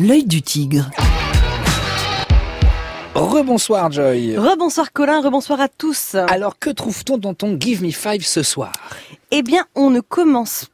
L'œil du tigre. Rebonsoir Joy. Rebonsoir Colin, rebonsoir à tous. Alors que trouve-t-on dans ton Give Me Five ce soir? Eh bien, on ne commence pas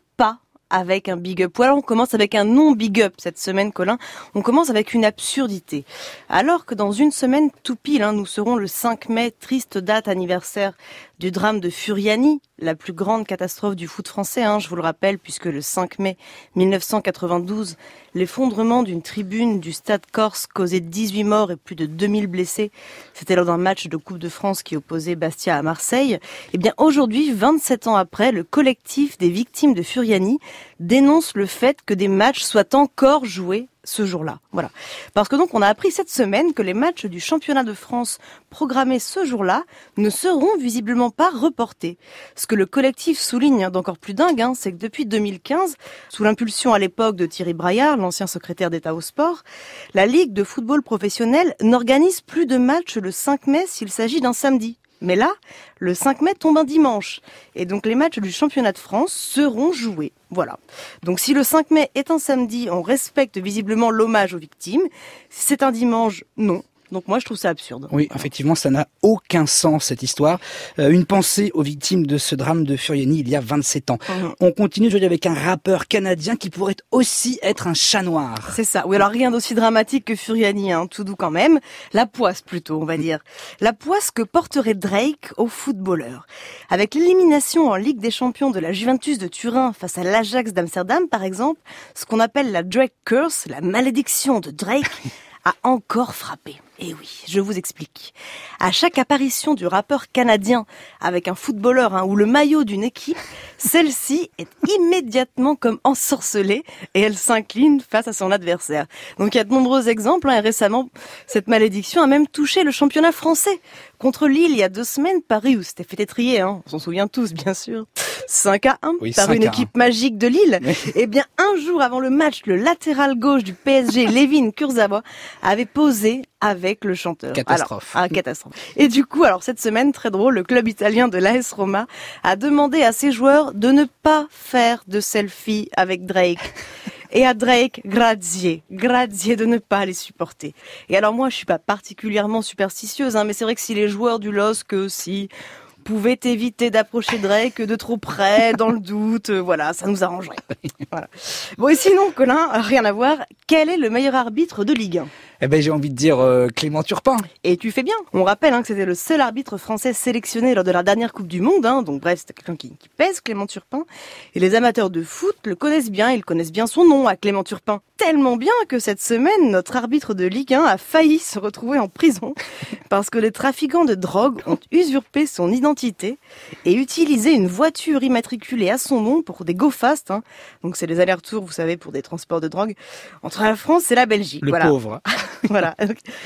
avec un big up. Voilà, on commence avec un non big up cette semaine, Colin. On commence avec une absurdité. Alors que dans une semaine tout pile, hein, nous serons le 5 mai, triste date anniversaire du drame de Furiani, la plus grande catastrophe du foot français, hein, je vous le rappelle, puisque le 5 mai 1992, l'effondrement d'une tribune du Stade Corse causait 18 morts et plus de 2000 blessés. C'était lors d'un match de Coupe de France qui opposait Bastia à Marseille. Eh bien, aujourd'hui, 27 ans après, le collectif des victimes de Furiani dénonce le fait que des matchs soient encore joués ce jour-là. Voilà. Parce que donc on a appris cette semaine que les matchs du championnat de France programmés ce jour-là ne seront visiblement pas reportés. Ce que le collectif souligne d'encore plus dingue, hein, c'est que depuis 2015, sous l'impulsion à l'époque de Thierry Braillard, l'ancien secrétaire d'État au sport, la Ligue de football professionnel n'organise plus de matchs le 5 mai s'il s'agit d'un samedi. Mais là, le 5 mai tombe un dimanche. Et donc les matchs du championnat de France seront joués. Voilà. Donc si le 5 mai est un samedi, on respecte visiblement l'hommage aux victimes. Si c'est un dimanche, non. Donc moi je trouve ça absurde. Oui, effectivement, ça n'a aucun sens cette histoire. Euh, une pensée aux victimes de ce drame de Furiani il y a 27 ans. Mhm. On continue aujourd'hui avec un rappeur canadien qui pourrait aussi être un chat noir. C'est ça. Oui, alors rien d'aussi dramatique que Furiani, hein, tout doux quand même. La poisse plutôt, on va dire. La poisse que porterait Drake aux footballeurs. Avec l'élimination en Ligue des Champions de la Juventus de Turin face à l'Ajax d'Amsterdam, par exemple, ce qu'on appelle la Drake Curse, la malédiction de Drake, a encore frappé. Et oui, je vous explique. À chaque apparition du rappeur canadien avec un footballeur hein, ou le maillot d'une équipe, celle-ci est immédiatement comme ensorcelée et elle s'incline face à son adversaire. Donc il y a de nombreux exemples hein, et récemment, cette malédiction a même touché le championnat français. Contre Lille, il y a deux semaines, Paris, où c'était fait étrier, hein, on s'en souvient tous bien sûr, 5 à 1 Oui, par 5 une à 1. équipe magique de Lille. Oui. Eh bien, un jour avant le match, le latéral gauche du PSG, Lévin Kurzawa, avait posé avec le chanteur. Catastrophe. Alors, ah, catastrophe. Et du coup, alors cette semaine, très drôle, le club italien de l'AS Roma a demandé à ses joueurs de ne pas faire de selfie avec Drake. Et à Drake, grazie, grazie de ne pas les supporter. Et alors moi, je suis pas particulièrement superstitieuse, hein, mais c'est vrai que si les joueurs du LOSC aussi pouvaient éviter d'approcher Drake de trop près, dans le doute, euh, voilà, ça nous arrangerait. Voilà. Bon, et sinon, Colin, rien à voir, quel est le meilleur arbitre de Ligue 1 Eh ben, j'ai envie de dire euh, Clément Turpin. et tu fais bien. On rappelle hein, que c'était le seul arbitre français sélectionné lors de la dernière Coupe du Monde. Hein, donc bref, c'était quelqu'un qui, qui pèse, Clément Turpin. Et les amateurs de foot le connaissent bien. Ils connaissent bien son nom à Clément Turpin. Tellement bien que cette semaine, notre arbitre de Ligue 1 a failli se retrouver en prison parce que les trafiquants de drogue ont usurpé son identité et utilisé une voiture immatriculée à son nom pour des go fast. Hein. Donc c'est les allers-retours, vous savez, pour des transports de drogue entre la France et la Belgique. Le voilà. pauvre. Voilà.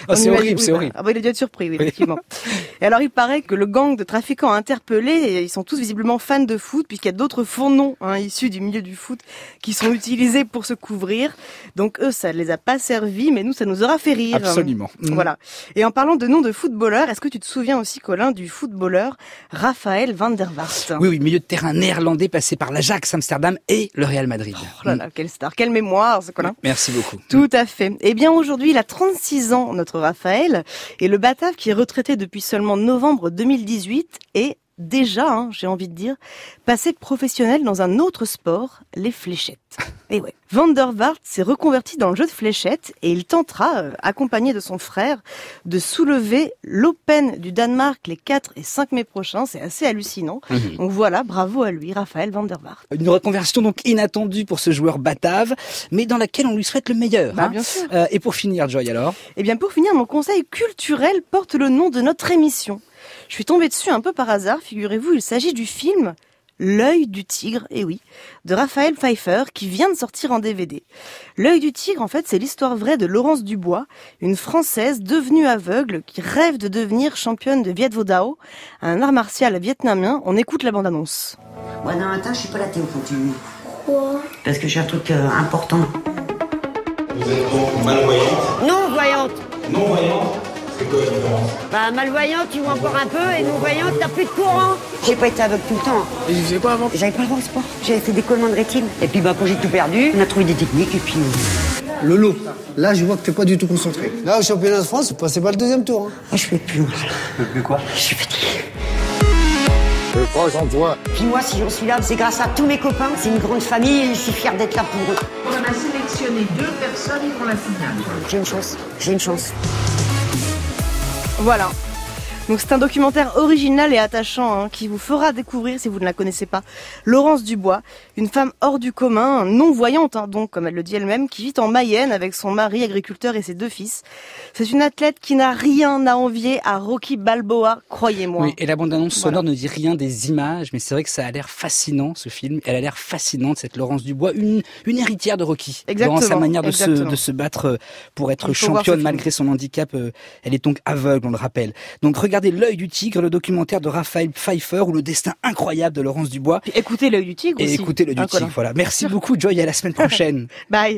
Ah, c'est horrible, oui, c'est horrible. Ah bah, il a dû être surpris, oui, effectivement. et alors, il paraît que le gang de trafiquants interpellés, ils sont tous visiblement fans de foot, puisqu'il y a d'autres faux noms hein, issus du milieu du foot qui sont utilisés pour se couvrir. Donc, eux, ça ne les a pas servis, mais nous, ça nous aura fait rire. Absolument. Voilà. Et en parlant de noms de footballeurs, est-ce que tu te souviens aussi, Colin, du footballeur Raphaël van der Vaart Oui, oui, milieu de terrain néerlandais passé par l'Ajax Amsterdam et le Real Madrid. Oh là là, quelle star, quelle mémoire, ce Colin. Merci beaucoup. Tout à fait. Eh bien, aujourd'hui, il a 36 ans, notre Raphaël, et le Batave, qui est retraité depuis seulement novembre 2018, est déjà, hein, j'ai envie de dire, passé professionnel dans un autre sport, les fléchettes. Et ouais. Van der s'est reconverti dans le jeu de fléchettes et il tentera, euh, accompagné de son frère, de soulever l'Open du Danemark les 4 et 5 mai prochains. C'est assez hallucinant. Mhm. Donc voilà, bravo à lui, Raphaël Van der. Une reconversion donc inattendue pour ce joueur batave, mais dans laquelle on lui souhaite le meilleur. Bah, hein. bien sûr. Euh, et pour finir, Joy, alors? Eh bien, pour finir, mon conseil culturel porte le nom de notre émission. Je suis tombée dessus un peu par hasard, figurez-vous, il s'agit du film L'œil du tigre, et oui, de Raphaël Pfeiffer, qui vient de sortir en DVD. L'œil du tigre, en fait, c'est l'histoire vraie de Laurence Dubois, une Française devenue aveugle qui rêve de devenir championne de Viet Vo Dao, un art martial vietnamien. On écoute la bande-annonce. Moi, demain matin, je suis pas là, Théo, faut que tu... Quoi? Parce que j'ai un truc euh, important. Vous êtes donc malvoyante? Non voyante. Non-voyante C'est quoi la différence Bah malvoyante, tu vois encore un peu, et non voyante, t'as plus de courant. J'ai pas été aveugle tout le temps. Et faisiez quoi avant? J'avais pas le droit au sport. J'avais fait des collements de rétine. Et puis, bah, quand j'ai tout perdu, on a trouvé des techniques, et puis... Lolo, là je vois que t'es pas du tout concentré. Là au championnat de France, vous passez pas le deuxième tour. hein. Moi, je peux plus. Tu peux plus quoi? Je suis fatiguée. Je crois en toi. Puis moi, si j'en suis là, c'est grâce à tous mes copains. C'est une grande famille et je suis fière d'être là pour eux. On a sélectionné deux personnes pour la finale. J'ai une chance. J'ai une chance. Voilà. Donc c'est un documentaire original et attachant hein, qui vous fera découvrir, si vous ne la connaissez pas, Laurence Dubois, une femme hors du commun, non-voyante, hein, donc comme elle le dit elle-même, qui vit en Mayenne avec son mari agriculteur et ses deux fils. C'est une athlète qui n'a rien à envier à Rocky Balboa, croyez-moi. Oui, et la bande-annonce Voilà. sonore ne dit rien des images, mais c'est vrai que ça a l'air fascinant, ce film. Elle a l'air fascinante, cette Laurence Dubois, une, une héritière de Rocky. Exactement, Dans sa manière de se, de se battre euh, pour être championne malgré son handicap. euh, Elle est donc aveugle, on le rappelle. Donc regardez L'œil du tigre, le documentaire de Raphaël Pfeiffer ou le destin incroyable de Laurence Dubois. Puis écoutez l'œil du tigre Et aussi. écoutez le du Hein, tigre. Voilà. Merci beaucoup, Joy. À la semaine prochaine. Bye.